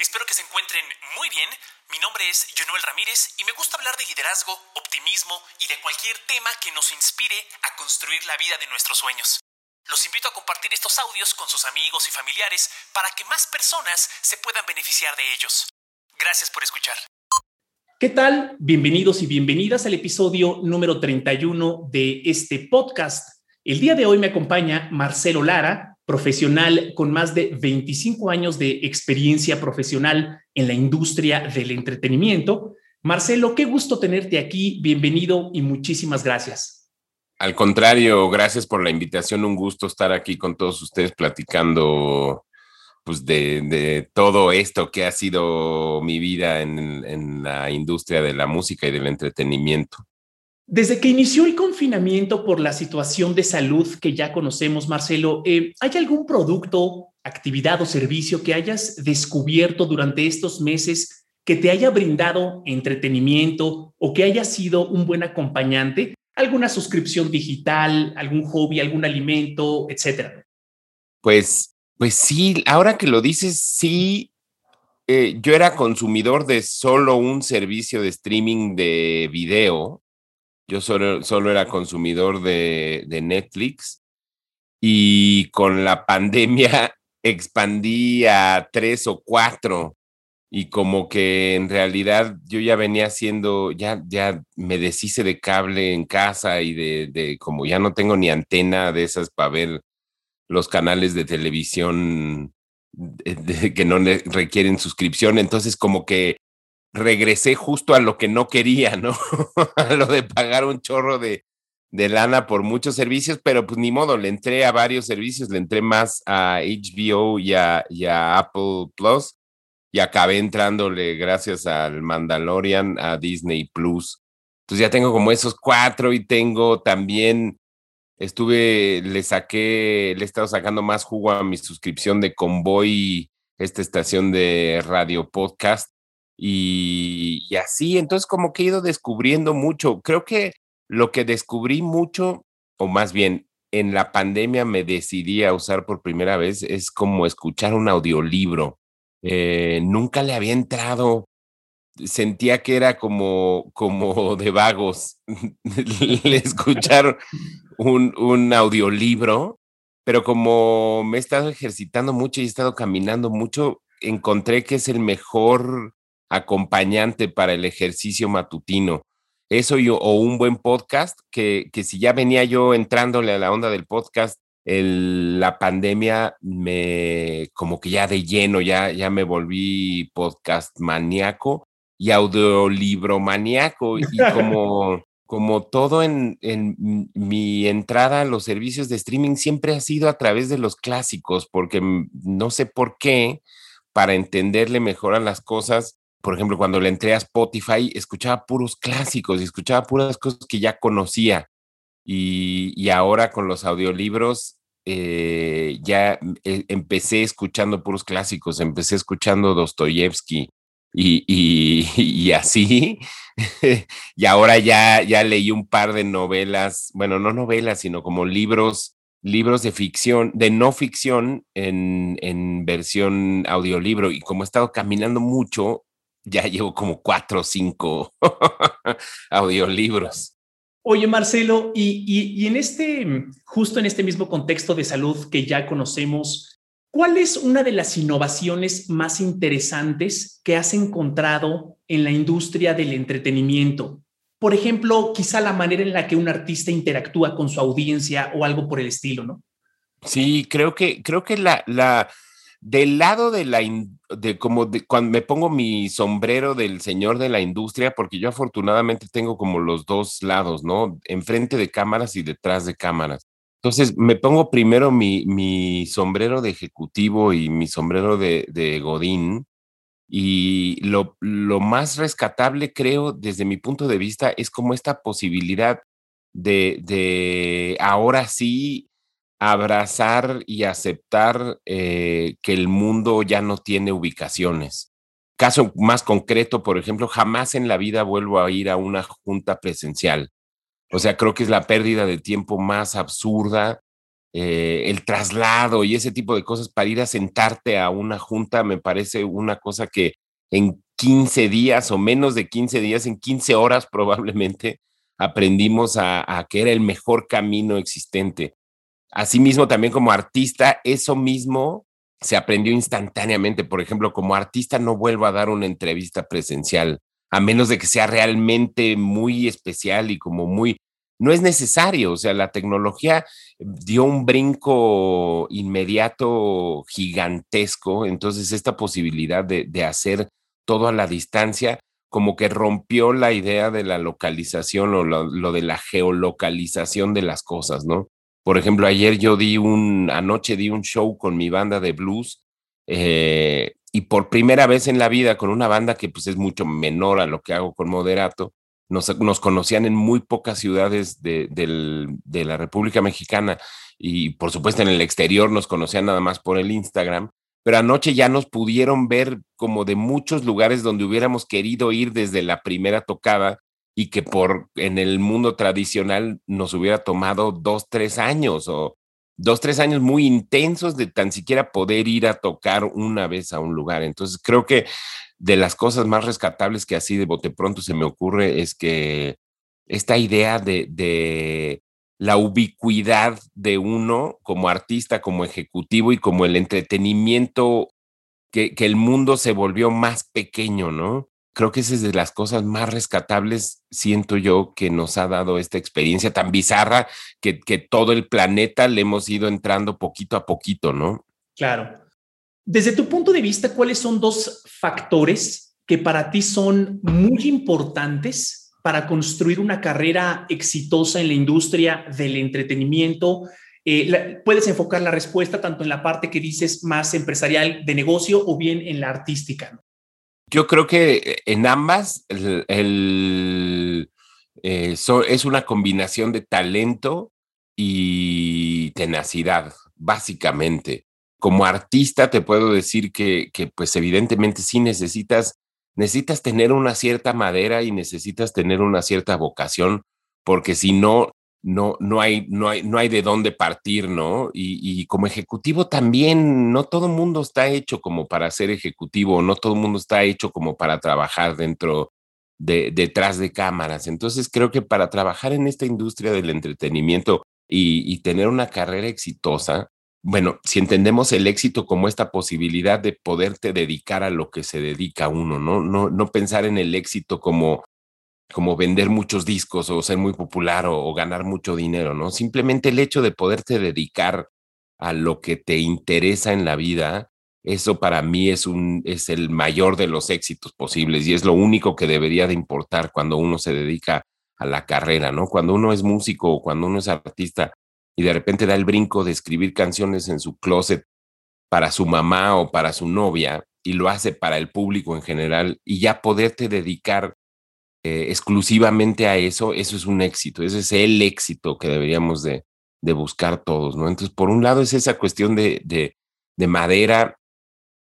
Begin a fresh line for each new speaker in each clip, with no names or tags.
Espero que se encuentren muy bien. Mi nombre es Jonuel Ramírez y me gusta hablar de liderazgo, optimismo y de cualquier tema que nos inspire a construir la vida de nuestros sueños. Los invito a compartir estos audios con sus amigos y familiares para que más personas se puedan beneficiar de ellos. Gracias por escuchar.
¿Qué tal? Bienvenidos y bienvenidas al episodio número 31 de este podcast. El día de hoy me acompaña Marcelo Lara, profesional con más de 25 años de experiencia profesional en la industria del entretenimiento. Marcelo, qué gusto tenerte aquí. Bienvenido y muchísimas gracias.
Al contrario, gracias por la invitación. Un gusto estar aquí con todos ustedes platicando pues de, todo esto que ha sido mi vida en, la industria de la música y del entretenimiento.
Desde que inició el confinamiento por la situación de salud que ya conocemos, Marcelo, eh, ¿hay algún producto, actividad o servicio que hayas descubierto durante estos meses que te haya brindado entretenimiento o que haya sido un buen acompañante? alguna suscripción digital, algún hobby, algún alimento, etcétera.
Pues, pues sí, ahora que lo dices, sí, eh, yo era consumidor de solo un servicio de streaming de video. Yo solo, solo era consumidor de, de Netflix y con la pandemia expandí a tres o cuatro y como que en realidad yo ya venía haciendo, ya, ya me deshice de cable en casa y de, de como ya no tengo ni antena de esas para ver los canales de televisión que no requieren suscripción, entonces como que regresé justo a lo que no quería, ¿no? a lo de pagar un chorro de, de lana por muchos servicios, pero pues ni modo, le entré a varios servicios, le entré más a HBO y a, y a Apple Plus y acabé entrándole gracias al Mandalorian a Disney Plus. Entonces ya tengo como esos cuatro y tengo también, estuve, le saqué, le he estado sacando más jugo a mi suscripción de Convoy, esta estación de radio podcast. Y, así, entonces como que he ido descubriendo mucho. Creo que lo que descubrí mucho, o más bien en la pandemia me decidí a usar por primera vez, es como escuchar un audiolibro eh, nunca le había entrado. Sentía que era como, como de vagos escuchar un, un audiolibro, pero como me he estado ejercitando mucho y he estado caminando mucho, encontré que es el mejor acompañante para el ejercicio matutino. Eso yo, o un buen podcast, que, que si ya venía yo entrándole a la onda del podcast la pandemia me, como que ya de lleno, ya, ya me volví podcast maníaco y audiolibro maníaco y como, como todo en, en mi entrada a los servicios de streaming siempre ha sido a través de los clásicos, porque no sé por qué, para entenderle mejor a las cosas, por ejemplo, cuando le entré a Spotify, escuchaba puros clásicos y escuchaba puras cosas que ya conocía. Y, y, ahora con los audiolibros eh, ya eh, empecé escuchando puros clásicos, empecé escuchando Dostoyevsky y, y, así, y ahora ya, ya leí un par de novelas, bueno, no novelas, sino como libros, libros de ficción, de no ficción en, en versión audiolibro, y como he estado caminando mucho, ya llevo como cuatro o cinco audiolibros.
Oye, Marcelo, y, en este, justo en este mismo contexto de salud que ya conocemos, ¿cuál es una de las innovaciones más interesantes que has encontrado en la industria del entretenimiento? Por ejemplo, quizá la manera en la que un artista interactúa con su audiencia o algo por el estilo, ¿no?
Sí, creo que, creo que la, la, del lado de la, de como cuando me pongo mi sombrero del señor de la industria, porque yo afortunadamente tengo como los dos lados, ¿no? Enfrente de cámaras y detrás de cámaras. Entonces me pongo primero mi, mi sombrero de ejecutivo y mi sombrero de, de Godín. Y lo, lo más rescatable, creo, desde mi punto de vista, es como esta posibilidad de, de ahora sí abrazar y aceptar eh, que el mundo ya no tiene ubicaciones. Caso más concreto, por ejemplo, jamás en la vida vuelvo a ir a una junta presencial. O sea, creo que es la pérdida de tiempo más absurda eh, el traslado y ese tipo de cosas para ir a sentarte a una junta me parece una cosa que en 15 días o menos de 15 días, en 15 horas probablemente, aprendimos a, a que era el mejor camino existente. Asimismo, también como artista, eso mismo se aprendió instantáneamente. Por ejemplo, como artista no vuelvo a dar una entrevista presencial, a menos de que sea realmente muy especial y como muy... No es necesario, o sea, la tecnología dio un brinco inmediato gigantesco, entonces esta posibilidad de, de hacer todo a la distancia como que rompió la idea de la localización o lo, lo, de la geolocalización de las cosas, ¿no? Por ejemplo, ayer yo di un, anoche di un show con mi banda de blues eh, y por primera vez en la vida con una banda que pues es mucho menor a lo que hago con Moderato, nos, conocían en muy pocas ciudades de, de, de la República Mexicana y por supuesto en el exterior nos conocían nada más por el Instagram pero anoche ya nos pudieron ver como de muchos lugares donde hubiéramos querido ir desde la primera tocada y que por en el mundo tradicional nos hubiera tomado dos, tres años o dos, tres años muy intensos de tan siquiera poder ir a tocar una vez a un lugar. Entonces creo que de las cosas más rescatables que así de bote pronto se me ocurre es que esta idea de, de la ubicuidad de uno como artista, como ejecutivo y como el entretenimiento, que, que, el mundo se volvió más pequeño, ¿no? Creo que esa es de las cosas más rescatables, siento yo, que nos ha dado esta experiencia tan bizarra que, todo el planeta le hemos ido entrando poquito a poquito, ¿no?
Claro. Desde tu punto de vista, ¿cuáles son dos factores que para ti son muy importantes para construir una carrera exitosa en la industria del entretenimiento? Eh, puedes enfocar la respuesta tanto en la parte que dices más empresarial de negocio o bien en la artística.
Yo creo que en ambas eh, es una combinación de talento y tenacidad, básicamente. Como artista te puedo decir que, que pues evidentemente sí necesitas necesitas tener una cierta madera y necesitas tener una cierta vocación, porque si no, no, no, hay, no, hay, no hay de dónde partir, ¿no? Y, y como ejecutivo también, no todo el mundo está hecho como para ser ejecutivo, no todo el mundo está hecho como para trabajar dentro de, detrás de cámaras. Entonces creo que para trabajar en esta industria del entretenimiento y, y tener una carrera exitosa, bueno, si entendemos el éxito como esta posibilidad de poderte dedicar a lo que se dedica uno, ¿no? No, no pensar en el éxito como, como vender muchos discos o ser muy popular o, ganar mucho dinero, ¿no? Simplemente el hecho de poderte dedicar a lo que te interesa en la vida, eso para mí es, un, es el mayor de los éxitos posibles y es lo único que debería de importar cuando uno se dedica a la carrera, ¿no? Cuando uno es músico o cuando uno es artista, y de repente da el brinco de escribir canciones en su closet para su mamá o para su novia y lo hace para el público en general y ya poderte dedicar eh, exclusivamente a eso, eso es un éxito, ese es el éxito que deberíamos de, de buscar todos, ¿no? Entonces, por un lado es esa cuestión de, de, de madera,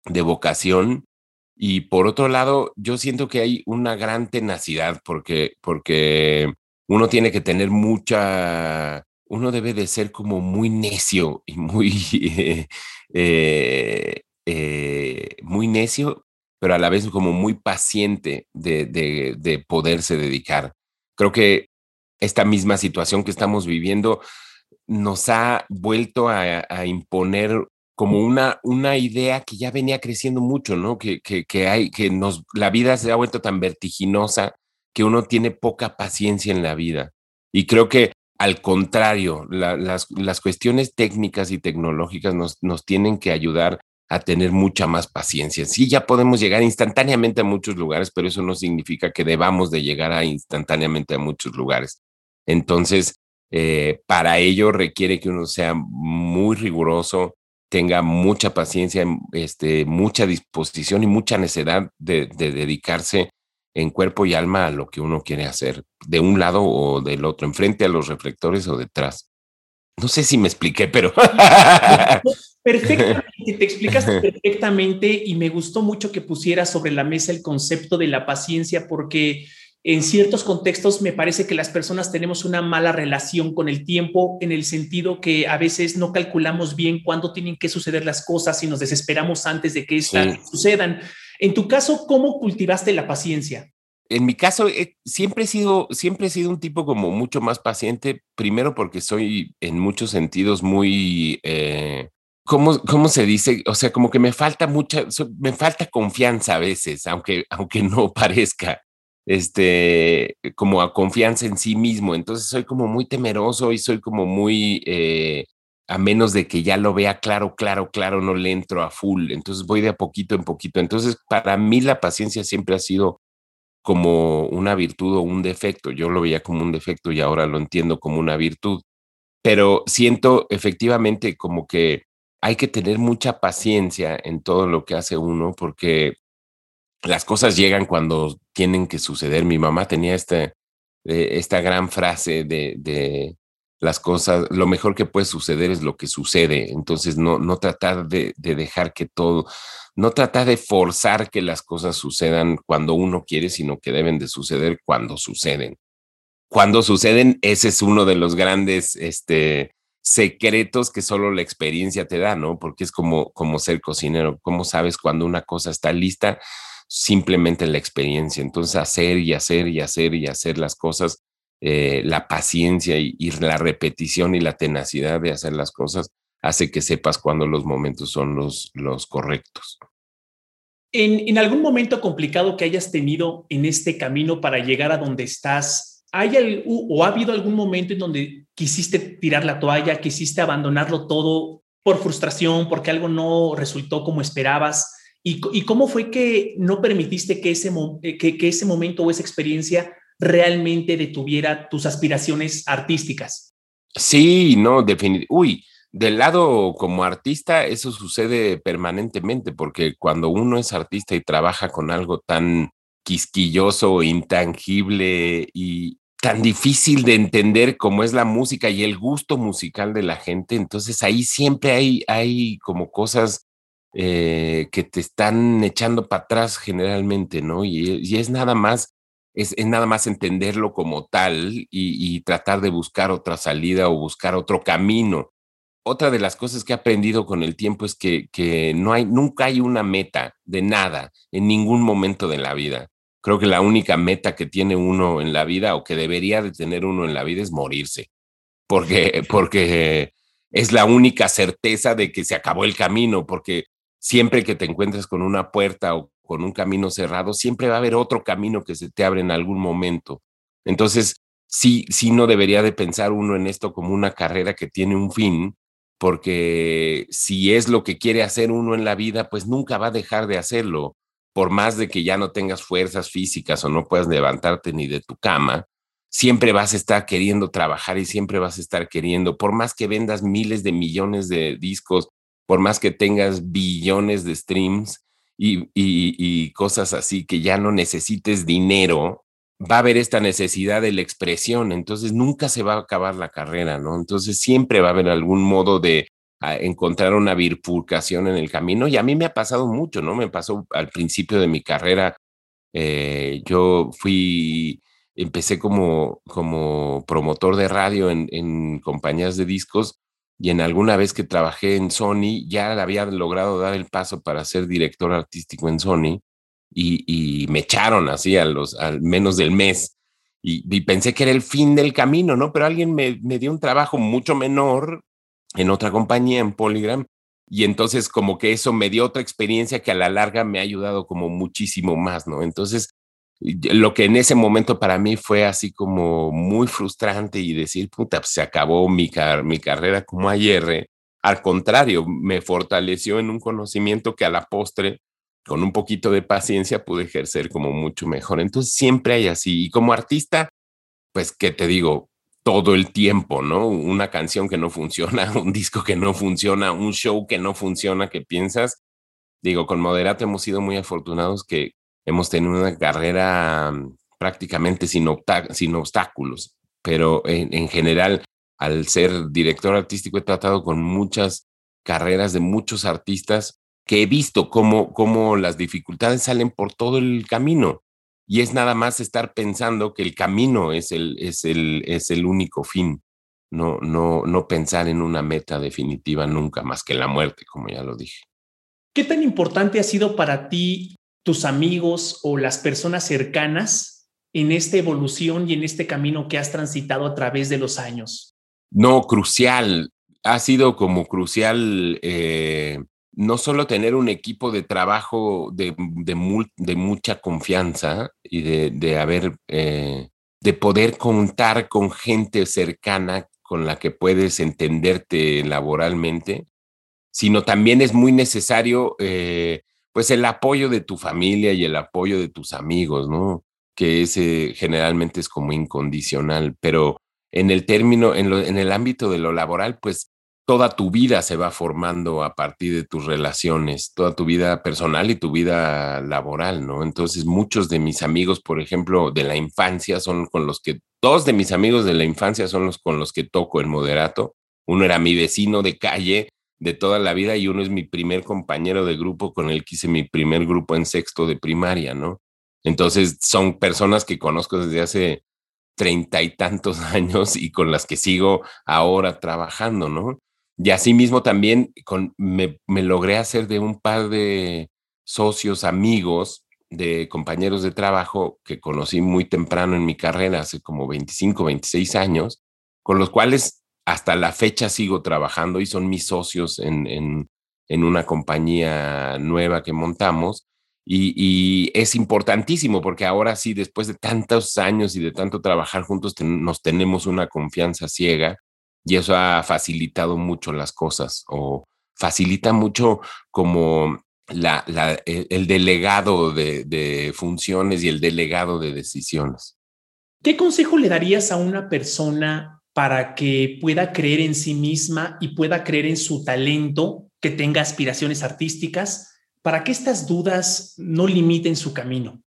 de vocación, y por otro lado, yo siento que hay una gran tenacidad porque, porque uno tiene que tener mucha uno debe de ser como muy necio y muy, eh, eh, muy necio, pero a la vez como muy paciente de, de, de, poderse dedicar. Creo que esta misma situación que estamos viviendo nos ha vuelto a, imponer como una, una idea que ya venía creciendo mucho, ¿no? Que, que, hay, que nos, la vida se ha vuelto tan vertiginosa que uno tiene poca paciencia en la vida. Y creo que al contrario, la, las, las, cuestiones técnicas y tecnológicas nos, nos tienen que ayudar a tener mucha más paciencia. Sí, ya podemos llegar instantáneamente a muchos lugares, pero eso no significa que debamos de llegar a instantáneamente a muchos lugares. Entonces, eh, para ello requiere que uno sea muy riguroso, tenga mucha paciencia, este, mucha disposición y mucha necesidad de, de dedicarse en cuerpo y alma a lo que uno quiere hacer, de un lado o del otro, enfrente a los reflectores o detrás. No sé si me expliqué, pero...
Perfectamente, te explicaste perfectamente y me gustó mucho que pusieras sobre la mesa el concepto de la paciencia porque en ciertos contextos me parece que las personas tenemos una mala relación con el tiempo en el sentido que a veces no calculamos bien cuándo tienen que suceder las cosas y nos desesperamos antes de que estas sucedan. En tu caso, ¿cómo cultivaste la paciencia?
En mi caso, eh, siempre, he sido, siempre he sido un tipo como mucho más paciente, primero porque soy en muchos sentidos muy... Eh, ¿Cómo, ¿Cómo, se dice? O sea, como que me falta mucha, me falta confianza a veces, aunque, aunque no parezca este, como a confianza en sí mismo. Entonces soy como muy temeroso y soy como muy, eh, a menos de que ya lo vea claro, claro, claro, no le entro a full. Entonces voy de a poquito en poquito. Entonces para mí la paciencia siempre ha sido como una virtud o un defecto. Yo lo veía como un defecto y ahora lo entiendo como una virtud. Pero siento efectivamente como que hay que tener mucha paciencia en todo lo que hace uno porque las cosas llegan cuando tienen que suceder. Mi mamá tenía este, eh, esta gran frase de, las cosas, lo mejor que puede suceder es lo que sucede. Entonces, no, no tratar de, de, dejar que todo, no tratar de forzar que las cosas sucedan cuando uno quiere, sino que deben de suceder cuando suceden. Cuando suceden, ese es uno de los grandes este, secretos que solo la experiencia te da, ¿no? Porque es como, como ser cocinero. ¿Cómo sabes cuando una cosa está lista? simplemente la experiencia. Entonces, hacer y hacer y hacer y hacer las cosas, eh, la paciencia y, la repetición y la tenacidad de hacer las cosas hace que sepas cuándo los momentos son los, los correctos.
En, en, algún momento complicado que hayas tenido en este camino para llegar a donde estás, ¿hay o ha habido algún momento en donde quisiste tirar la toalla, quisiste abandonarlo todo por frustración, porque algo no resultó como esperabas? ¿Y, cómo fue que no permitiste que ese, eh, que, ese momento o esa experiencia realmente detuviera tus aspiraciones artísticas?
Sí, no, definitivamente. Uy, del lado como artista, eso sucede permanentemente, porque cuando uno es artista y trabaja con algo tan quisquilloso, intangible y tan difícil de entender como es la música y el gusto musical de la gente, entonces ahí siempre hay, hay como cosas eh, que te están echando para atrás generalmente, ¿no? Y, es nada más, es, nada más entenderlo como tal y, tratar de buscar otra salida o buscar otro camino. Otra de las cosas que he aprendido con el tiempo es que, que no hay, nunca hay una meta de nada en ningún momento de la vida. Creo que la única meta que tiene uno en la vida o que debería de tener uno en la vida es morirse, porque, porque es la única certeza de que se acabó el camino, porque siempre que te encuentres con una puerta o con un camino cerrado, siempre va a haber otro camino que se te abre en algún momento. Entonces, sí, sí no debería de pensar uno en esto como una carrera que tiene un fin, porque si es lo que quiere hacer uno en la vida, pues nunca va a dejar de hacerlo, por más de que ya no tengas fuerzas físicas o no puedas levantarte ni de tu cama, siempre vas a estar queriendo trabajar y siempre vas a estar queriendo, por más que vendas miles de millones de discos por más que tengas billones de streams y, cosas así, que ya no necesites dinero, va a haber esta necesidad de la expresión, entonces nunca se va a acabar la carrera, ¿no? Entonces siempre va a haber algún modo de ah, encontrar una bifurcación en el camino y a mí me ha pasado mucho, ¿no? Me pasó al principio de mi carrera, eh, yo fui, empecé como, como promotor de radio en, en compañías de discos y en alguna vez que trabajé en Sony ya había logrado dar el paso para ser director artístico en Sony y, me echaron así a los al menos del mes y, pensé que era el fin del camino, ¿no? Pero alguien me, me dio un trabajo mucho menor en otra compañía, en Polygram, y entonces como que eso me dio otra experiencia que a la larga me ha ayudado como muchísimo más, ¿no? Entonces lo que en ese momento para mí fue así como muy frustrante y decir, puta, pues, se acabó mi, mi carrera como ayer. Al contrario, me fortaleció en un conocimiento que a la postre, con un poquito de paciencia, pude ejercer como mucho mejor. Entonces siempre hay así. Y como artista, pues, ¿qué te digo? Todo el tiempo, ¿no? Una canción que no funciona, un disco que no funciona, un show que no funciona, que piensas. Digo, con Moderato hemos sido muy afortunados que, hemos tenido una carrera mm, prácticamente sin, obstáculos, pero en, general, al ser director artístico, he tratado con muchas carreras de muchos artistas que he visto cómo, cómo las dificultades salen por todo el camino. Y es nada más estar pensando que el camino es el, es el, es el único fin, no, no, no pensar en una meta definitiva nunca más que la muerte, como ya lo dije.
¿Qué tan importante ha sido para ti tus amigos o las personas cercanas en esta evolución y en este camino que has transitado a través de los años?
No, crucial. Ha sido como crucial eh, no solo tener un equipo de trabajo de, de, mucha confianza y de, de haber, eh, de poder contar con gente cercana con la que puedes entenderte laboralmente, sino también es muy necesario eh, pues el apoyo de tu familia y el apoyo de tus amigos, ¿no? Que ese generalmente es como incondicional, pero en el término, en, en el ámbito de lo laboral, pues toda tu vida se va formando a partir de tus relaciones, toda tu vida personal y tu vida laboral, ¿no? Entonces, muchos de mis amigos, por ejemplo, de la infancia, son con los que, dos de mis amigos de la infancia son los con los que toco el moderato. Uno era mi vecino de calle de toda la vida y uno es mi primer compañero de grupo con el que hice mi primer grupo en sexto de primaria, ¿no? Entonces, son personas que conozco desde hace treinta y tantos años y con las que sigo ahora trabajando, ¿no? Y asimismo también con, me, logré hacer de un par de socios, amigos, de compañeros de trabajo que conocí muy temprano en mi carrera, hace como 25, 26 años, con los cuales hasta la fecha sigo trabajando y son mis socios en, en, una compañía nueva que montamos. Y, es importantísimo porque ahora sí, después de tantos años y de tanto trabajar juntos, nos tenemos una confianza ciega y eso ha facilitado mucho las cosas o facilita mucho como la, e, el, delegado de, de funciones y el delegado de decisiones.
¿Qué consejo le darías a una persona para que pueda creer en sí misma y pueda creer en su talento, que tenga aspiraciones artísticas, para que estas dudas no limiten su camino?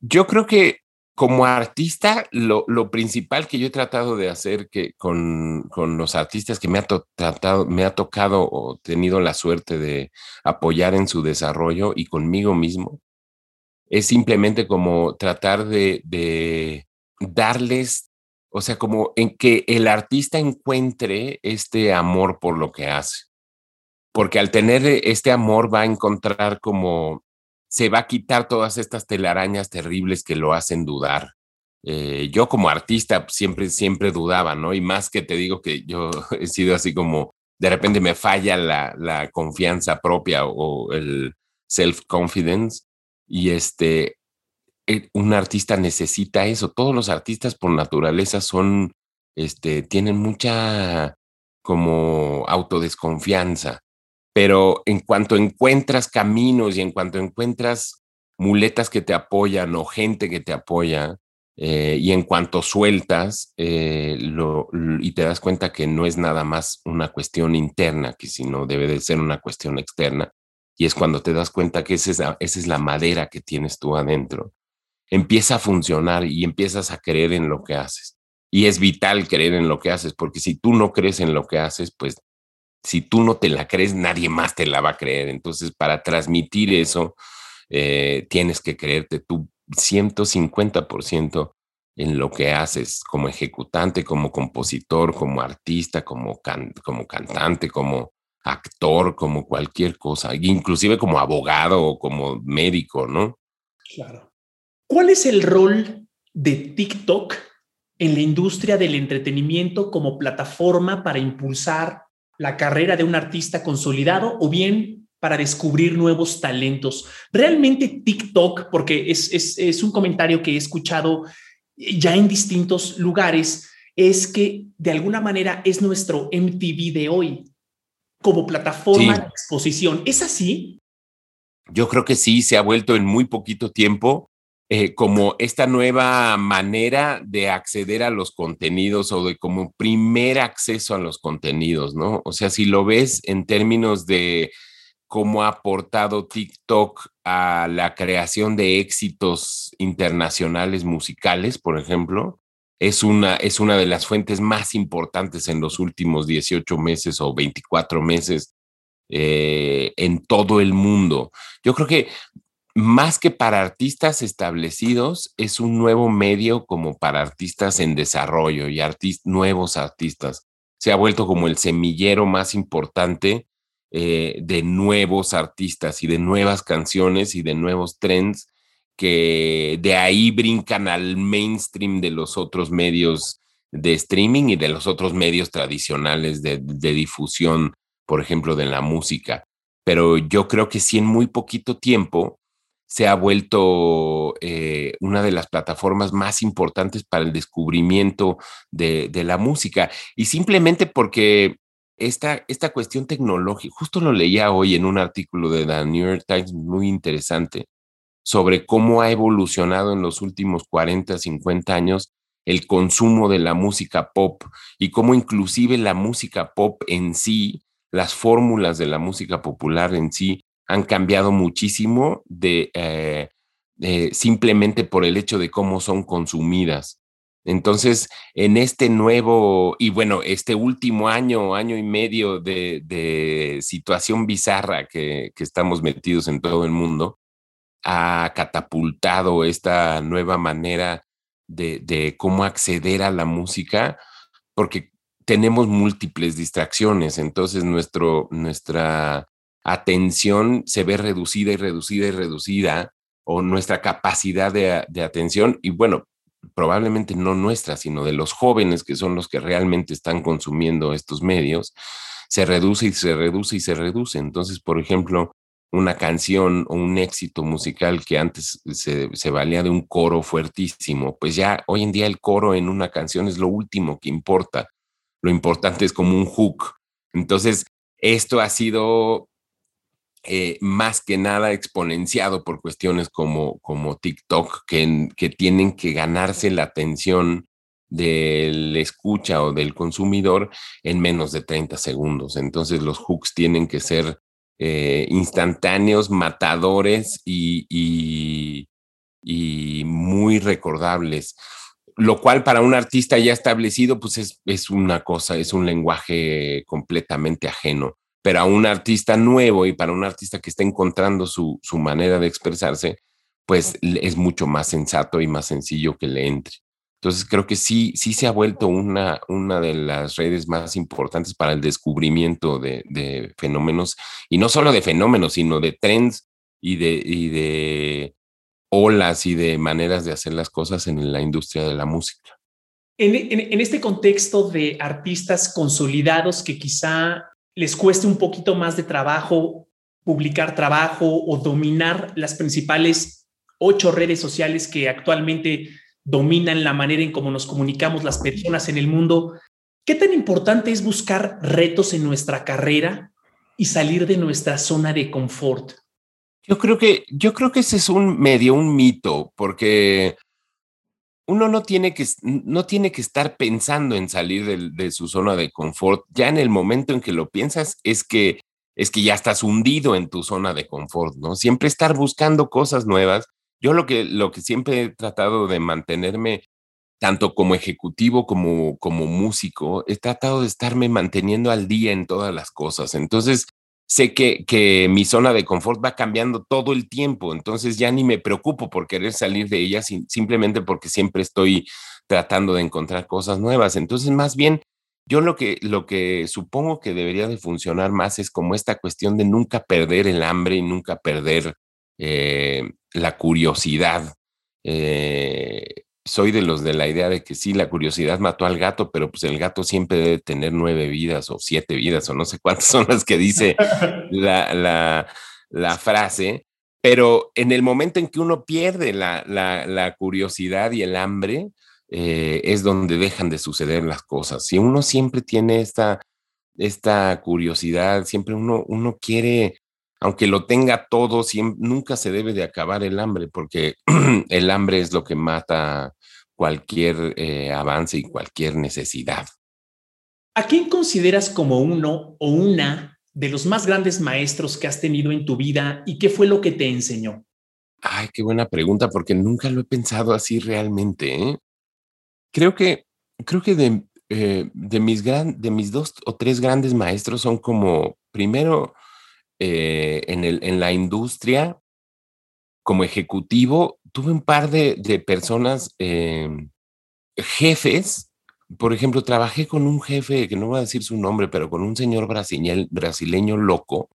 Yo creo que como artista, lo, principal que yo he tratado de hacer que con, los artistas que me ha, tratado, me ha tocado o tenido la suerte de apoyar en su desarrollo y conmigo mismo, es simplemente como tratar de, de darles, o sea, como en que el artista encuentre este amor por lo que hace. Porque al tener este amor va a encontrar como se va a quitar todas estas telarañas terribles que lo hacen dudar. Eh, yo como artista siempre, siempre dudaba, ¿no? Y más que te digo que yo he sido así como, de repente me falla la, confianza propia o el self-confidence. Y este, eh, un artista necesita eso. Todos los artistas por naturaleza son, este, tienen mucha como autodesconfianza pero en cuanto encuentras caminos y en cuanto encuentras muletas que te apoyan o gente que te apoya, eh, y en cuanto sueltas eh, y te das cuenta que no es nada más una cuestión interna, que sino debe de ser una cuestión externa, y es cuando te das cuenta que esa es esa es la madera que tienes tú adentro, empieza a funcionar y empiezas a creer en lo que haces. Y es vital creer en lo que haces, porque si tú no crees en lo que haces, pues si tú no te la crees, nadie más te la va a creer. Entonces, para transmitir eso, eh, tienes que creerte tú 150% en lo que haces como ejecutante, como compositor, como artista, como, como cantante, como actor, como cualquier cosa, inclusive como abogado o como médico, ¿no?
Claro. ¿Cuál es el rol de TikTok en la industria del entretenimiento como plataforma para impulsar la carrera de un artista consolidado o bien para descubrir nuevos talentos. Realmente TikTok, porque es, un comentario que he escuchado ya en distintos lugares, es que de alguna manera es nuestro MTV de hoy como plataforma de exposición. ¿Es así?
Yo creo que sí, se ha vuelto en muy poquito tiempo eh, como esta nueva manera de acceder a los contenidos o de como primer acceso a los contenidos, ¿no? O sea, si lo ves en términos de cómo ha aportado TikTok a la creación de éxitos internacionales musicales, por ejemplo, es una, es una de las fuentes más importantes en los últimos 18 meses o 24 meses eh, en todo el mundo. Yo creo que más que para artistas establecidos, es un nuevo medio como para artistas en desarrollo y nuevos artistas. Se ha vuelto como el semillero más importante eh, de nuevos artistas y de nuevas canciones y de nuevos trends que de ahí brincan al mainstream de los otros medios de streaming y de los otros medios tradicionales de, de difusión, por ejemplo, de la música. Pero yo creo que sí en muy poquito tiempo se ha vuelto eh, una de las plataformas más importantes para el descubrimiento de, la música. Y simplemente porque esta, esta cuestión tecnológica, justo lo leía hoy en un artículo de The New York Times muy interesante, sobre cómo ha evolucionado en los últimos 40, 50 años el consumo de la música pop y cómo inclusive la música pop en sí, las fórmulas de la música popular en sí, han cambiado muchísimo de, eh, eh, simplemente por el hecho de cómo son consumidas. Entonces, en este nuevo, y bueno, este último año, año y medio de, situación bizarra que, estamos metidos en todo el mundo, ha catapultado esta nueva manera de, de cómo acceder a la música, porque tenemos múltiples distracciones. Entonces, nuestro, nuestra atención se ve reducida y reducida y reducida, o nuestra capacidad de, atención, y bueno, probablemente no nuestra, sino de los jóvenes que son los que realmente están consumiendo estos medios, se reduce y se reduce y se reduce. Entonces, por ejemplo, una canción o un éxito musical que antes se, se, valía de un coro fuertísimo, pues ya hoy en día el coro en una canción es lo último que importa. Lo importante es como un hook. Entonces, esto ha sido eh, más que nada exponenciado por cuestiones como, como TikTok, que, que tienen que ganarse la atención del escucha o del consumidor en menos de 30 segundos. Entonces los hooks tienen que ser eh, instantáneos, matadores y, y, y, muy recordables. Lo cual para un artista ya establecido, pues es, es una cosa, es un lenguaje completamente ajeno pero a un artista nuevo y para un artista que está encontrando su, manera de expresarse, pues es mucho más sensato y más sencillo que le entre. Entonces creo que sí, sí se ha vuelto una, una de las redes más importantes para el descubrimiento de, fenómenos, y no solo de fenómenos, sino de trends y de, y de olas y de maneras de hacer las cosas en la industria de la música.
en, este contexto de artistas consolidados que quizá les cueste un poquito más de trabajo publicar trabajo o dominar las principales ocho redes sociales que actualmente dominan la manera en cómo nos comunicamos las personas en el mundo. ¿Qué tan importante es buscar retos en nuestra carrera y salir de nuestra zona de confort?
Yo creo que, yo creo que ese es un medio, un mito, porque uno no tiene que, no tiene que estar pensando en salir de, su zona de confort. Ya en el momento en que lo piensas es que, es que ya estás hundido en tu zona de confort, ¿no? Siempre estar buscando cosas nuevas. Yo lo que, lo que siempre he tratado de mantenerme, tanto como ejecutivo como como músico, he tratado de estarme manteniendo al día en todas las cosas. Entonces, sé que, que, mi zona de confort va cambiando todo el tiempo, entonces ya ni me preocupo por querer salir de ella, simplemente porque siempre estoy tratando de encontrar cosas nuevas. Entonces, más bien, yo lo que, lo que supongo que debería de funcionar más es como esta cuestión de nunca perder el hambre y nunca perder eh, la curiosidad. Eh, soy de los de la idea de que sí, la curiosidad mató al gato, pero pues el gato siempre debe tener nueve vidas o siete vidas o no sé cuántas son las que dice la, frase. Pero en el momento en que uno pierde la, curiosidad y el hambre, eh, es donde dejan de suceder las cosas. Si uno siempre tiene esta, esta curiosidad, siempre uno, uno quiere aunque lo tenga todo, nunca se debe de acabar el hambre, porque el hambre es lo que mata cualquier eh, avance y cualquier necesidad.
¿A quién consideras como uno o una de los más grandes maestros que has tenido en tu vida y qué fue lo que te enseñó?
Ay, qué buena pregunta, porque nunca lo he pensado así realmente. ¿eh? Creo que, creo que de, eh, de, mis gran, de mis dos o tres grandes maestros son como, primero, en, el, en la industria, como ejecutivo, tuve un par de, personas, em, jefes, por ejemplo, trabajé con un jefe, que no voy a decir su nombre, pero con un señor brasileño loco,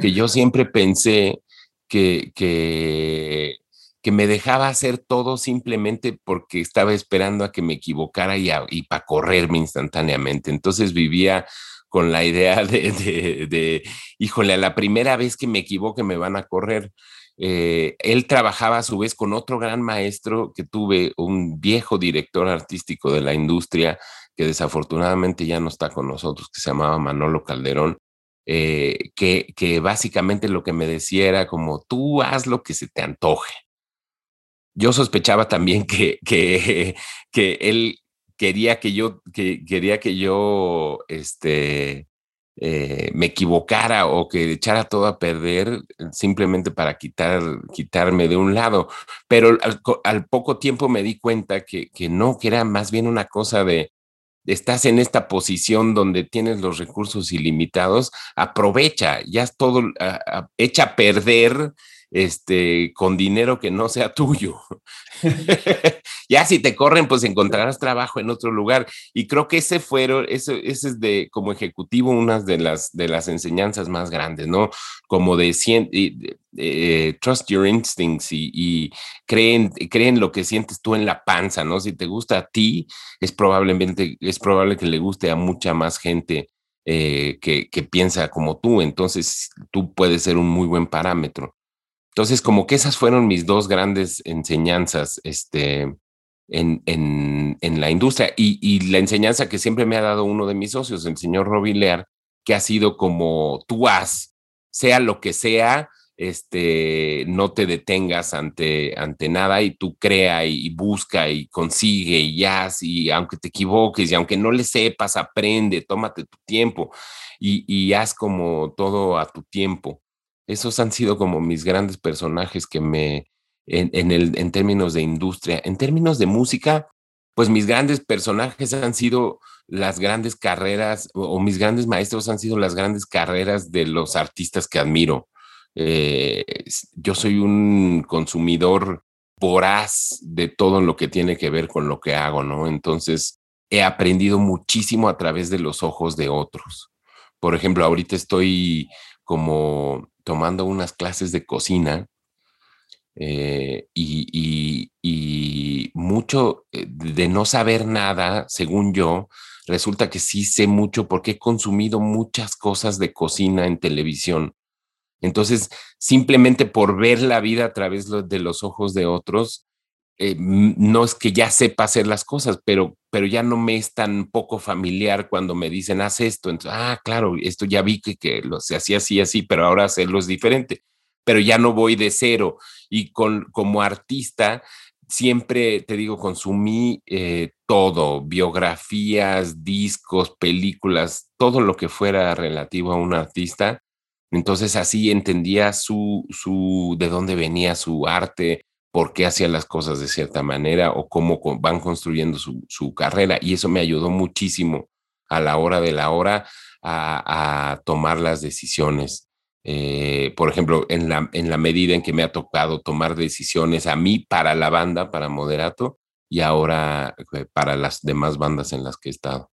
que yo siempre pensé que, que, que me dejaba hacer todo simplemente porque estaba esperando a que me equivocara y, y para correrme instantáneamente. Entonces vivía con la idea de, híjole, a la primera vez que me equivoque me van a correr. Eh, él trabajaba a su vez con otro gran maestro que tuve, un viejo director artístico de la industria que desafortunadamente ya no está con nosotros, que se llamaba Manolo Calderón, eh, que, que básicamente lo que me decía era como, tú haz lo que se te antoje. Yo sospechaba también que, que, que él quería que yo, que, quería que yo, este, eh, me equivocara o que echara todo a perder simplemente para quitar, quitarme de un lado. Pero al, poco tiempo me di cuenta que, que, no, que era más bien una cosa de, estás en esta posición donde tienes los recursos ilimitados, aprovecha, ya es todo, echa a perder este, con dinero que no sea tuyo. ya si te corren, pues encontrarás trabajo en otro lugar. Y creo que ese fueron, eso, ese es de, como ejecutivo, una de las, de las enseñanzas más grandes, ¿no? Como de, eh, trust your instincts y, creen, creen lo que sientes tú en la panza, ¿no? Si te gusta a ti, es probablemente, es probable que le guste a mucha más gente eh, que, que piensa como tú. Entonces, tú puedes ser un muy buen parámetro. Entonces, como que esas fueron mis dos grandes enseñanzas este, en, en, la industria y, la enseñanza que siempre me ha dado uno de mis socios, el señor Robilear, que ha sido como tú haz, sea lo que sea, este, no te detengas ante, ante nada y tú crea y, busca y consigue y haz y aunque te equivoques y aunque no le sepas, aprende, tómate tu tiempo y, y haz como todo a tu tiempo. Esos han sido como mis grandes personajes que me, en, el, en términos de industria. En términos de música, pues mis grandes personajes han sido las grandes carreras, o, mis grandes maestros han sido las grandes carreras de los artistas que admiro. Eh, yo soy un consumidor voraz de todo lo que tiene que ver con lo que hago, ¿no? Entonces, he aprendido muchísimo a través de los ojos de otros. Por ejemplo, ahorita estoy como tomando unas clases de cocina eh, y, mucho eh, de no saber nada, según yo, resulta que sí sé mucho porque he consumido muchas cosas de cocina en televisión. Entonces, simplemente por ver la vida a través de los ojos de otros, eh, no es que ya sepa hacer las cosas, pero, pero ya no me es tan poco familiar cuando me dicen, haz esto. Entonces, ah, claro, esto ya vi que, lo, se hacía así, así, pero ahora hacerlo es diferente. Pero ya no voy de cero. Y con, como artista, siempre, te digo, consumí eh, todo, biografías, discos, películas, todo lo que fuera relativo a un artista. Entonces así entendía su, su, de dónde venía su arte, por qué hacía las cosas de cierta manera o cómo van construyendo su, carrera. Y eso me ayudó muchísimo a la hora de la hora a, tomar las decisiones. Eh, por ejemplo, en la, en la medida en que me ha tocado tomar decisiones a mí para la banda, para Moderato, y ahora eh, para las demás bandas en las que he estado.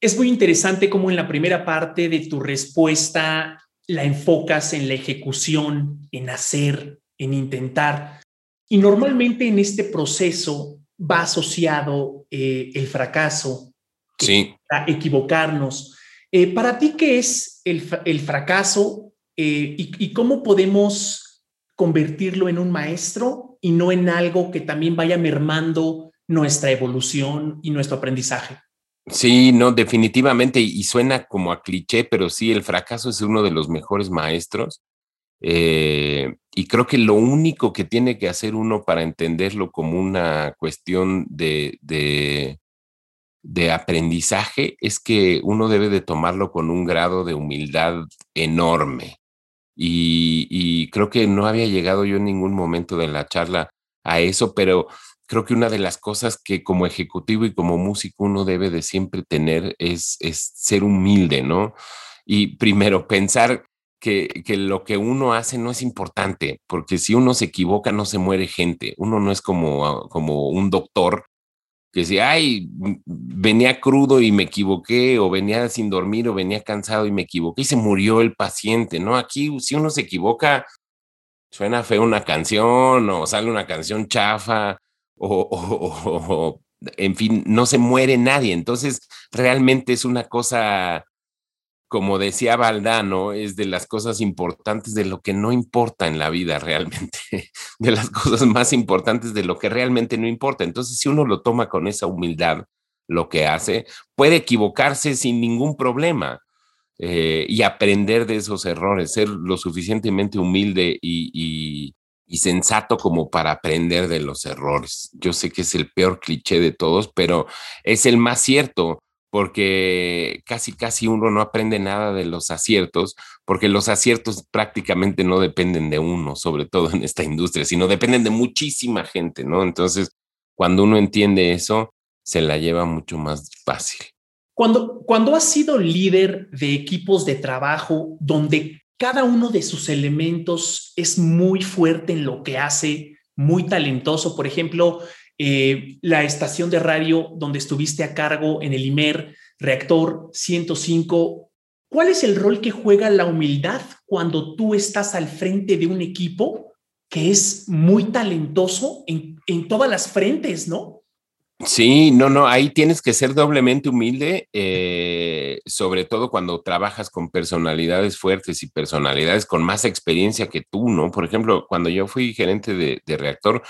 Es muy interesante cómo en la primera parte de tu respuesta la enfocas en la ejecución, en hacer, en intentar. Y normalmente en este proceso va asociado eh, el fracaso,
sí.
equivocarnos. Eh, para ti, ¿qué es el, fracaso eh, y, cómo podemos convertirlo en un maestro y no en algo que también vaya mermando nuestra evolución y nuestro aprendizaje?
Sí, no, definitivamente, y suena como a cliché, pero sí, el fracaso es uno de los mejores maestros. Eh, y creo que lo único que tiene que hacer uno para entenderlo como una cuestión de, de, aprendizaje es que uno debe de tomarlo con un grado de humildad enorme. Y, y, creo que no había llegado yo en ningún momento de la charla a eso, pero creo que una de las cosas que como ejecutivo y como músico uno debe de siempre tener es, es ser humilde, ¿no? Y primero pensar que, que, lo que uno hace no es importante, porque si uno se equivoca no se muere gente. Uno no es como, como un doctor que si, ay, venía crudo y me equivoqué, o venía sin dormir, o venía cansado y me equivoqué y se murió el paciente, ¿no? Aquí, si uno se equivoca, suena feo una canción, o sale una canción chafa, o en fin, no se muere nadie. Entonces, realmente es una cosa como decía Valdano, es de las cosas importantes de lo que no importa en la vida realmente, de las cosas más importantes de lo que realmente no importa. Entonces, si uno lo toma con esa humildad, lo que hace, puede equivocarse sin ningún problema eh, y aprender de esos errores, ser lo suficientemente humilde y, y sensato como para aprender de los errores. Yo sé que es el peor cliché de todos, pero es el más cierto porque casi, casi uno no aprende nada de los aciertos, porque los aciertos prácticamente no dependen de uno, sobre todo en esta industria, sino dependen de muchísima gente, ¿no? Entonces, cuando uno entiende eso, se la lleva mucho más fácil.
Cuando, cuando has sido líder de equipos de trabajo donde cada uno de sus elementos es muy fuerte en lo que hace, muy talentoso, por ejemplo, eh, la estación de radio donde estuviste a cargo en el IMER, Reactor 105. ¿Cuál es el rol que juega la humildad cuando tú estás al frente de un equipo que es muy talentoso en, en todas las frentes, no?
Sí, no, no, ahí tienes que ser doblemente humilde, eh, sobre todo cuando trabajas con personalidades fuertes y personalidades con más experiencia que tú, ¿no? Por ejemplo, cuando yo fui gerente de, de reactor,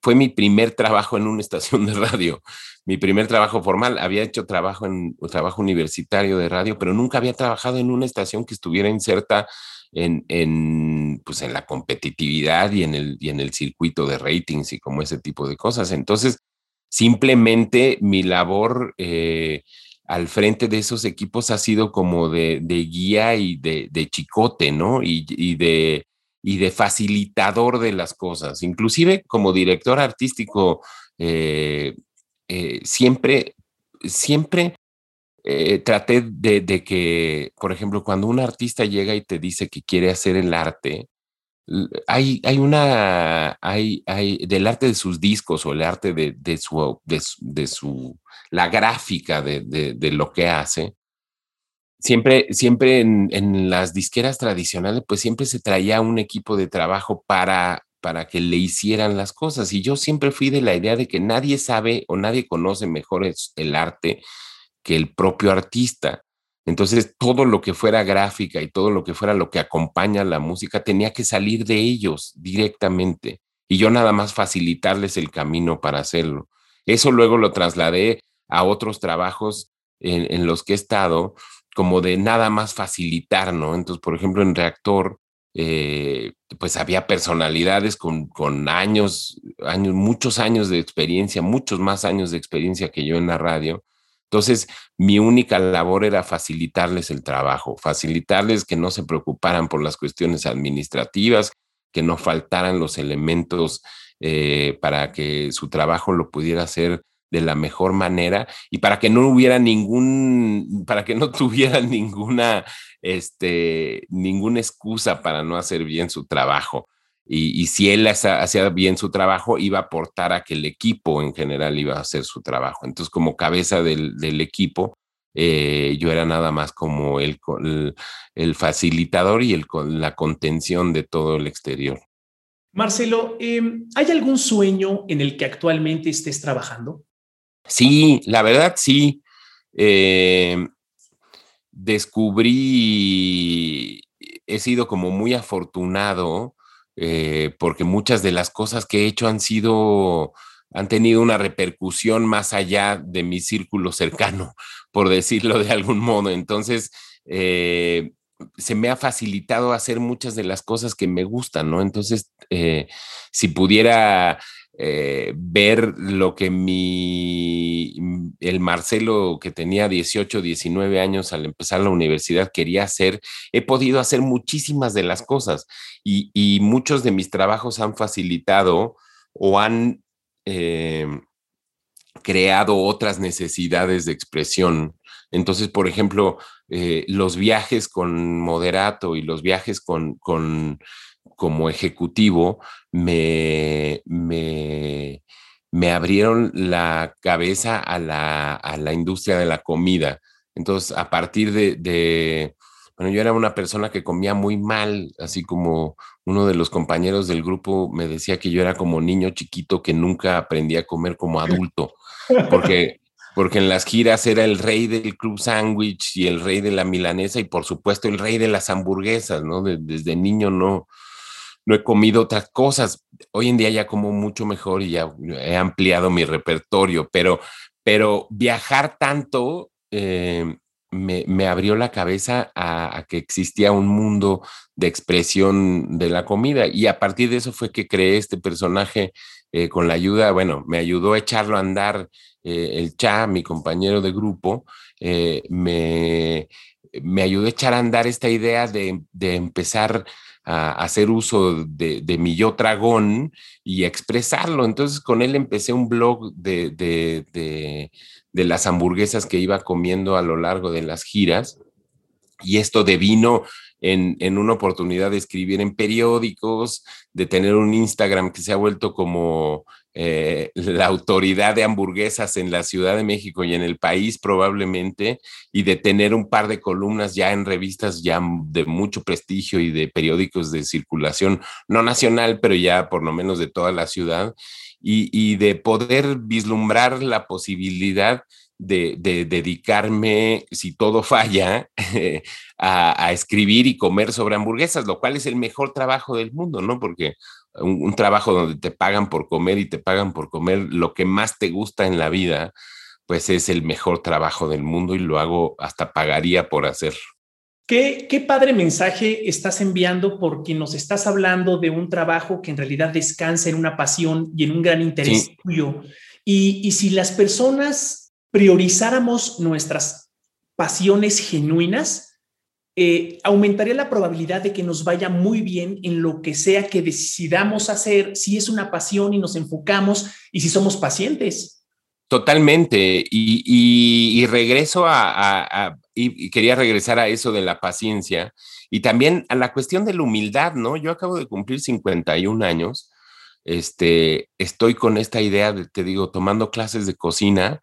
fue mi primer trabajo en una estación de radio, mi primer trabajo formal. Había hecho trabajo en trabajo universitario de radio, pero nunca había trabajado en una estación que estuviera inserta en, en, pues en la competitividad y en, el, y en el circuito de ratings y como ese tipo de cosas. Entonces, simplemente mi labor eh, al frente de esos equipos ha sido como de, de guía y de, chicote, ¿no? Y de y de facilitador de las cosas. Inclusive como director artístico, eh, eh, siempre, siempre eh, traté de, que, por ejemplo, cuando un artista llega y te dice que quiere hacer el arte, hay, hay una, hay, hay, del arte de sus discos o el arte de, de su, de, su, la gráfica de, de lo que hace, siempre, siempre en, las disqueras tradicionales, pues siempre se traía un equipo de trabajo para, para que le hicieran las cosas. Y yo siempre fui de la idea de que nadie sabe o nadie conoce mejor el arte que el propio artista. Entonces, todo lo que fuera gráfica y todo lo que fuera lo que acompaña la música tenía que salir de ellos directamente. Y yo nada más facilitarles el camino para hacerlo. Eso luego lo trasladé a otros trabajos en, en los que he estado, como de nada más facilitar, ¿no? Entonces, por ejemplo, en Reactor, eh, pues había personalidades con, con años, años, muchos años de experiencia, muchos más años de experiencia que yo en la radio. Entonces, mi única labor era facilitarles el trabajo, facilitarles que no se preocuparan por las cuestiones administrativas, que no faltaran los elementos eh, para que su trabajo lo pudiera hacer de la mejor manera y para que no hubiera ningún, para que no tuviera ninguna, este, ninguna excusa para no hacer bien su trabajo. Y, si él hacía bien su trabajo, iba a aportar a que el equipo en general iba a hacer su trabajo. Entonces, como cabeza del, equipo, eh, yo era nada más como el, el, facilitador y el, la contención de todo el exterior.
Marcelo, em, ¿hay algún sueño en el que actualmente estés trabajando?
Sí, la verdad sí. Eh, descubrí, he sido como muy afortunado eh, porque muchas de las cosas que he hecho han sido, han tenido una repercusión más allá de mi círculo cercano, por decirlo de algún modo. Entonces, eh, se me ha facilitado hacer muchas de las cosas que me gustan, ¿no? Entonces, si pudiera eh, ver lo que mi, el Marcelo que tenía 18, 19 años al empezar la universidad quería hacer, he podido hacer muchísimas de las cosas y, muchos de mis trabajos han facilitado o han eh, creado otras necesidades de expresión. Entonces, por ejemplo, eh, los viajes con moderato y los viajes con, con como ejecutivo me, me, me, abrieron la cabeza a la, a la, industria de la comida. Entonces, a partir de, de, bueno, yo era una persona que comía muy mal, así como uno de los compañeros del grupo me decía que yo era como niño chiquito que nunca aprendí a comer como adulto, porque porque en las giras era el rey del club sándwich y el rey de la milanesa y por supuesto el rey de las hamburguesas, ¿no? desde niño no, no he comido otras cosas. Hoy en día ya como mucho mejor y ya he ampliado mi repertorio, pero, pero viajar tanto eh, me, abrió la cabeza a, que existía un mundo de expresión de la comida y a partir de eso fue que creé este personaje eh, con la ayuda, bueno, me ayudó a echarlo a andar eh, el Cha, mi compañero de grupo, me, me, ayudó a echar a andar esta idea de, empezar a hacer uso de, mi yo dragón y expresarlo. Entonces con él empecé un blog de, de, las hamburguesas que iba comiendo a lo largo de las giras. Y esto devino en, en, una oportunidad de escribir en periódicos, de tener un Instagram que se ha vuelto como eh, la autoridad de hamburguesas en la Ciudad de México y en el país probablemente, y de tener un par de columnas ya en revistas ya de mucho prestigio y de periódicos de circulación, no nacional, pero ya por lo menos de toda la ciudad, y, de poder vislumbrar la posibilidad de, dedicarme, si todo falla, a, a, escribir y comer sobre hamburguesas, lo cual es el mejor trabajo del mundo, ¿no? Porque un, trabajo donde te pagan por comer y te pagan por comer lo que más te gusta en la vida, pues es el mejor trabajo del mundo y lo hago, hasta pagaría por hacer.
Qué, qué padre mensaje estás enviando porque nos estás hablando de un trabajo que en realidad descansa en una pasión y en un gran interés tuyo. Y, y si las personas priorizáramos nuestras pasiones genuinas, eh, aumentaría la probabilidad de que nos vaya muy bien en lo que sea que decidamos hacer, si es una pasión y nos enfocamos y si somos pacientes.
Totalmente. Y, regreso a, y, quería regresar a eso de la paciencia y también a la cuestión de la humildad, ¿no? Yo acabo de cumplir 51 años. Este, estoy con esta idea de, te digo, tomando clases de cocina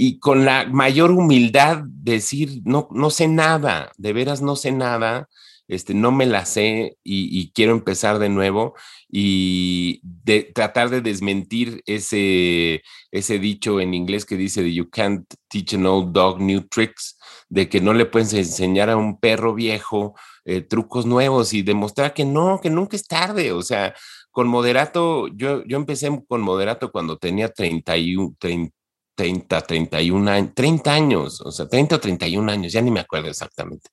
y con la mayor humildad decir, no, no sé nada, de veras no sé nada, este, no me la sé y, quiero empezar de nuevo y de, tratar de desmentir ese, ese dicho en inglés que dice you can't teach an old dog new tricks, de que no le puedes enseñar a un perro viejo eh, trucos nuevos y demostrar que no, que nunca es tarde, o sea, con moderato, yo, yo empecé con moderato cuando tenía 31, 30, 30, 31 años, 30 años, o sea, 30 o 31 años, ya ni me acuerdo exactamente.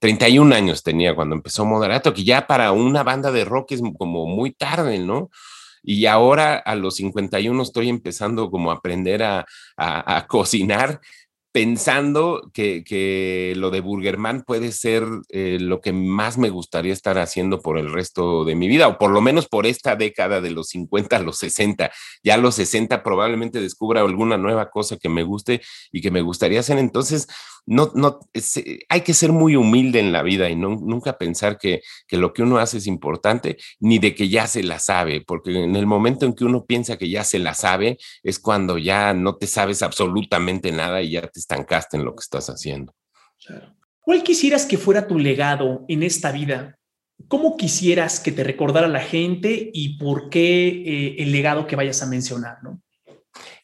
31 años tenía cuando empezó Moderato, que ya para una banda de rock es como muy tarde, ¿no? Y ahora a los 51 estoy empezando como a aprender a, a, a cocinar pensando que, lo de Burgerman puede ser eh, lo que más me gustaría estar haciendo por el resto de mi vida, o por lo menos por esta década de los 50 a los 60. Ya a los 60 probablemente descubra alguna nueva cosa que me guste y que me gustaría hacer. Entonces, no, no, hay que ser muy humilde en la vida y nunca pensar que, que lo que uno hace es importante, ni de que ya se la sabe, porque en el momento en que uno piensa que ya se la sabe, es cuando ya no te sabes absolutamente nada y ya te estancaste en lo que estás haciendo.
¿Cuál quisieras que fuera tu legado en esta vida? ¿Cómo quisieras que te recordara la gente y por qué eh, el legado que vayas a mencionar? ¿no?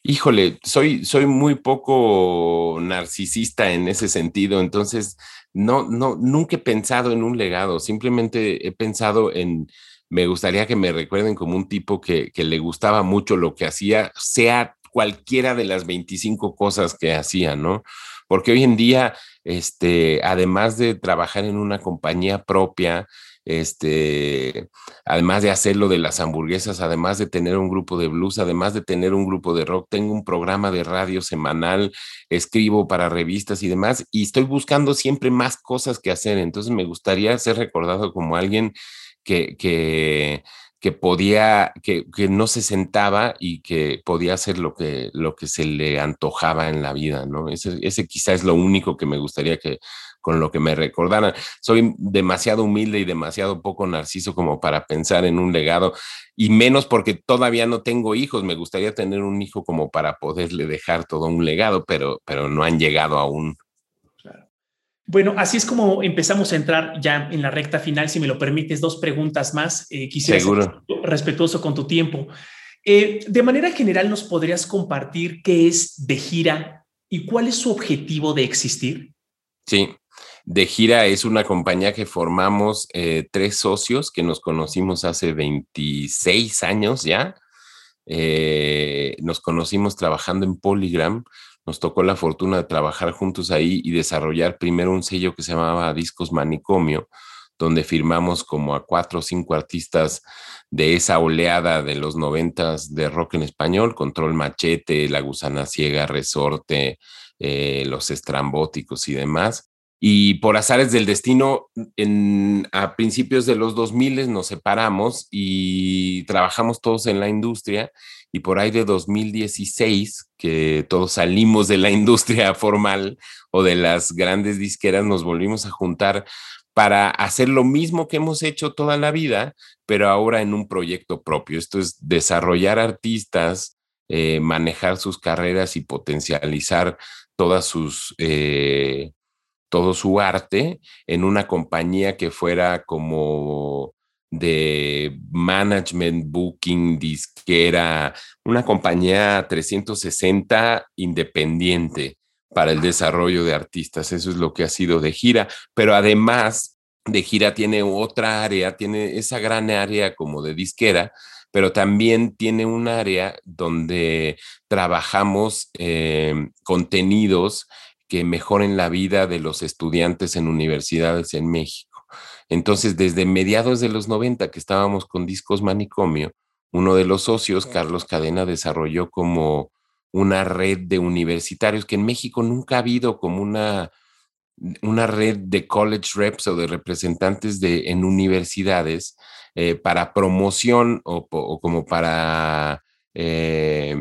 Híjole, soy, soy muy poco narcisista en ese sentido, entonces no, no, nunca he pensado en un legado, simplemente he pensado en, me gustaría que me recuerden como un tipo que, que le gustaba mucho lo que hacía, sea cualquiera de las 25 cosas que hacía, ¿no? Porque hoy en día, este, además de trabajar en una compañía propia, este, además de hacer lo de las hamburguesas, además de tener un grupo de blues, además de tener un grupo de rock, tengo un programa de radio semanal, escribo para revistas y demás, y estoy buscando siempre más cosas que hacer. Entonces me gustaría ser recordado como alguien que, que que podía, que, no se sentaba y que podía hacer lo que, lo que se le antojaba en la vida, ¿no? Ese, ese es lo único que me gustaría que con lo que me recordaran. Soy demasiado humilde y demasiado poco narciso como para pensar en un legado, y menos porque todavía no tengo hijos. Me gustaría tener un hijo como para poderle dejar todo un legado, pero, pero no han llegado aún.
Bueno, así es como empezamos a entrar ya en la recta final. Si me lo permites, dos preguntas más. Eh, quisiera
Seguro.
ser respetuoso con tu tiempo. Eh, de manera general, ¿nos podrías compartir qué es de gira y cuál es su objetivo de existir?
Sí, de gira es una compañía que formamos eh, tres socios que nos conocimos hace 26 años ya. nos conocimos trabajando en Polygram nos tocó la fortuna de trabajar juntos ahí y desarrollar primero un sello que se llamaba Discos Manicomio, donde firmamos como a cuatro o cinco artistas de esa oleada de los noventas de rock en español, Control Machete, La Gusana Ciega, Resorte, eh, Los Estrambóticos y demás. Y por azares del destino, en, a principios de los 2000 nos separamos y trabajamos todos en la industria y por ahí de 2016, que todos salimos de la industria formal o de las grandes disqueras, nos volvimos a juntar para hacer lo mismo que hemos hecho toda la vida, pero ahora en un proyecto propio. Esto es desarrollar artistas, eh, manejar sus carreras y potencializar todas sus... Eh, todo su arte en una compañía que fuera como de management, booking, disquera, una compañía 360 independiente para el desarrollo de artistas. Eso es lo que ha sido de gira, pero además de gira tiene otra área, tiene esa gran área como de disquera, pero también tiene un área donde trabajamos eh, contenidos que mejoren la vida de los estudiantes en universidades en México. Entonces, desde mediados de los 90 que estábamos con Discos Manicomio, uno de los socios, Carlos Cadena, desarrolló como una red de universitarios que en México nunca ha habido como una, una red de college reps o de representantes de, en universidades eh, para promoción o, como para eh,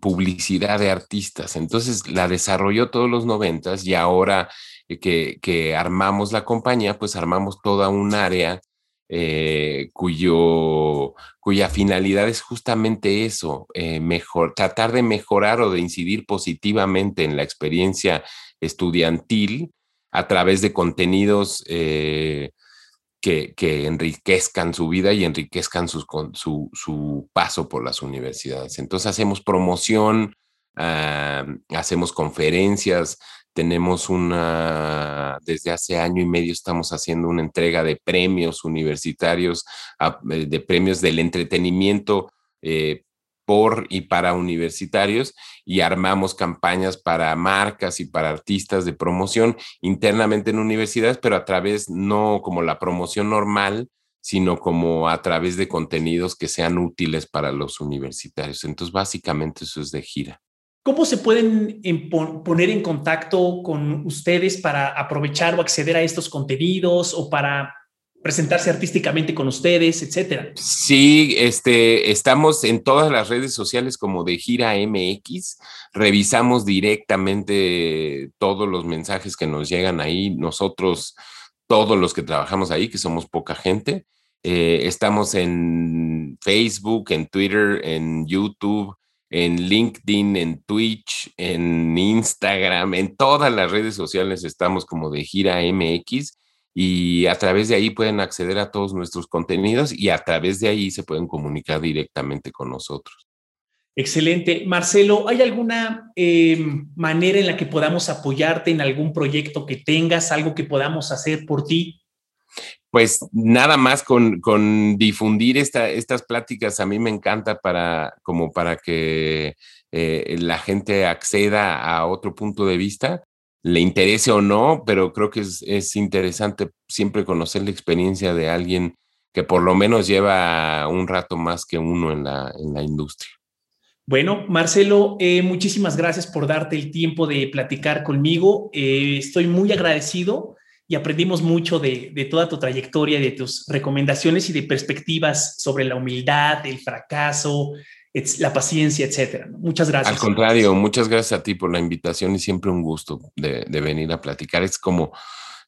publicidad de artistas. Entonces la desarrolló todos los noventas y ahora que, que, armamos la compañía, pues armamos toda un área eh, cuyo, cuya finalidad es justamente eso, eh, tratar de mejorar o de incidir positivamente en la experiencia estudiantil a través de contenidos eh, que, que, enriquezcan su vida y enriquezcan su, paso por las universidades. Entonces hacemos promoción, ah, hacemos conferencias, tenemos una, desde hace año y medio estamos haciendo una entrega de premios universitarios, ah, de premios del entretenimiento eh, por y para universitarios y armamos campañas para marcas y para artistas de promoción internamente en universidades, pero a través no como la promoción normal, sino como a través de contenidos que sean útiles para los universitarios. Entonces, básicamente eso es de gira.
¿Cómo se pueden poner en contacto con ustedes para aprovechar o acceder a estos contenidos o para presentarse artísticamente con ustedes, etcétera?
Sí, este, estamos en todas las redes sociales como de Gira MX. Revisamos directamente todos los mensajes que nos llegan ahí. Nosotros, todos los que trabajamos ahí, que somos poca gente, eh, estamos en Facebook, en Twitter, en YouTube, en LinkedIn, en Twitch, en Instagram, en todas las redes sociales estamos como de Gira MX y a través de ahí pueden acceder a todos nuestros contenidos y a través de ahí se pueden comunicar directamente con nosotros.
Excelente. Marcelo, ¿hay alguna em, manera en la que podamos apoyarte en algún proyecto que tengas, algo que podamos hacer por ti?
Pues nada más con, con difundir esta, estas pláticas a mí me encanta para como para que eh, la gente acceda a otro punto de vista le interese o no, pero creo que es, interesante siempre conocer la experiencia de alguien que por lo menos lleva un rato más que uno en la, en la industria.
Bueno, Marcelo, eh, muchísimas gracias por darte el tiempo de platicar conmigo. Eh, estoy muy agradecido y aprendimos mucho de, de, toda tu trayectoria, de tus recomendaciones y de perspectivas sobre la humildad, el fracaso, la paciencia, etcétera. Muchas gracias.
Al contrario, muchas gracias a ti por la invitación y siempre un gusto de, venir a platicar. Es como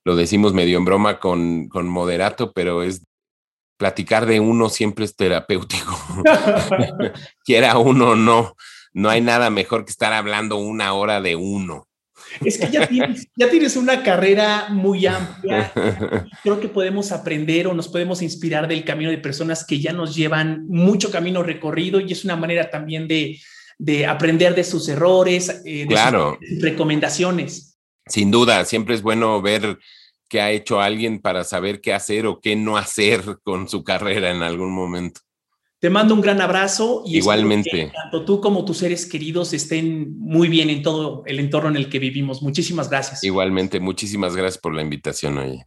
lo decimos medio en broma con, con moderato, pero es platicar de uno siempre es terapéutico. Quiera uno o no, no hay nada mejor que estar hablando una hora de uno.
Es que ya tienes, ya tienes una carrera muy amplia. Creo que podemos aprender o nos podemos inspirar del camino de personas que ya nos llevan mucho camino recorrido y es una manera también de, de aprender de sus errores, eh, de
claro.
sus recomendaciones.
Sin duda, siempre es bueno ver qué ha hecho alguien para saber qué hacer o qué no hacer con su carrera en algún momento.
Te mando un gran abrazo y
igualmente
tanto tú como tus seres queridos estén muy bien en todo el entorno en el que vivimos. Muchísimas gracias.
Igualmente, muchísimas gracias por la invitación hoy.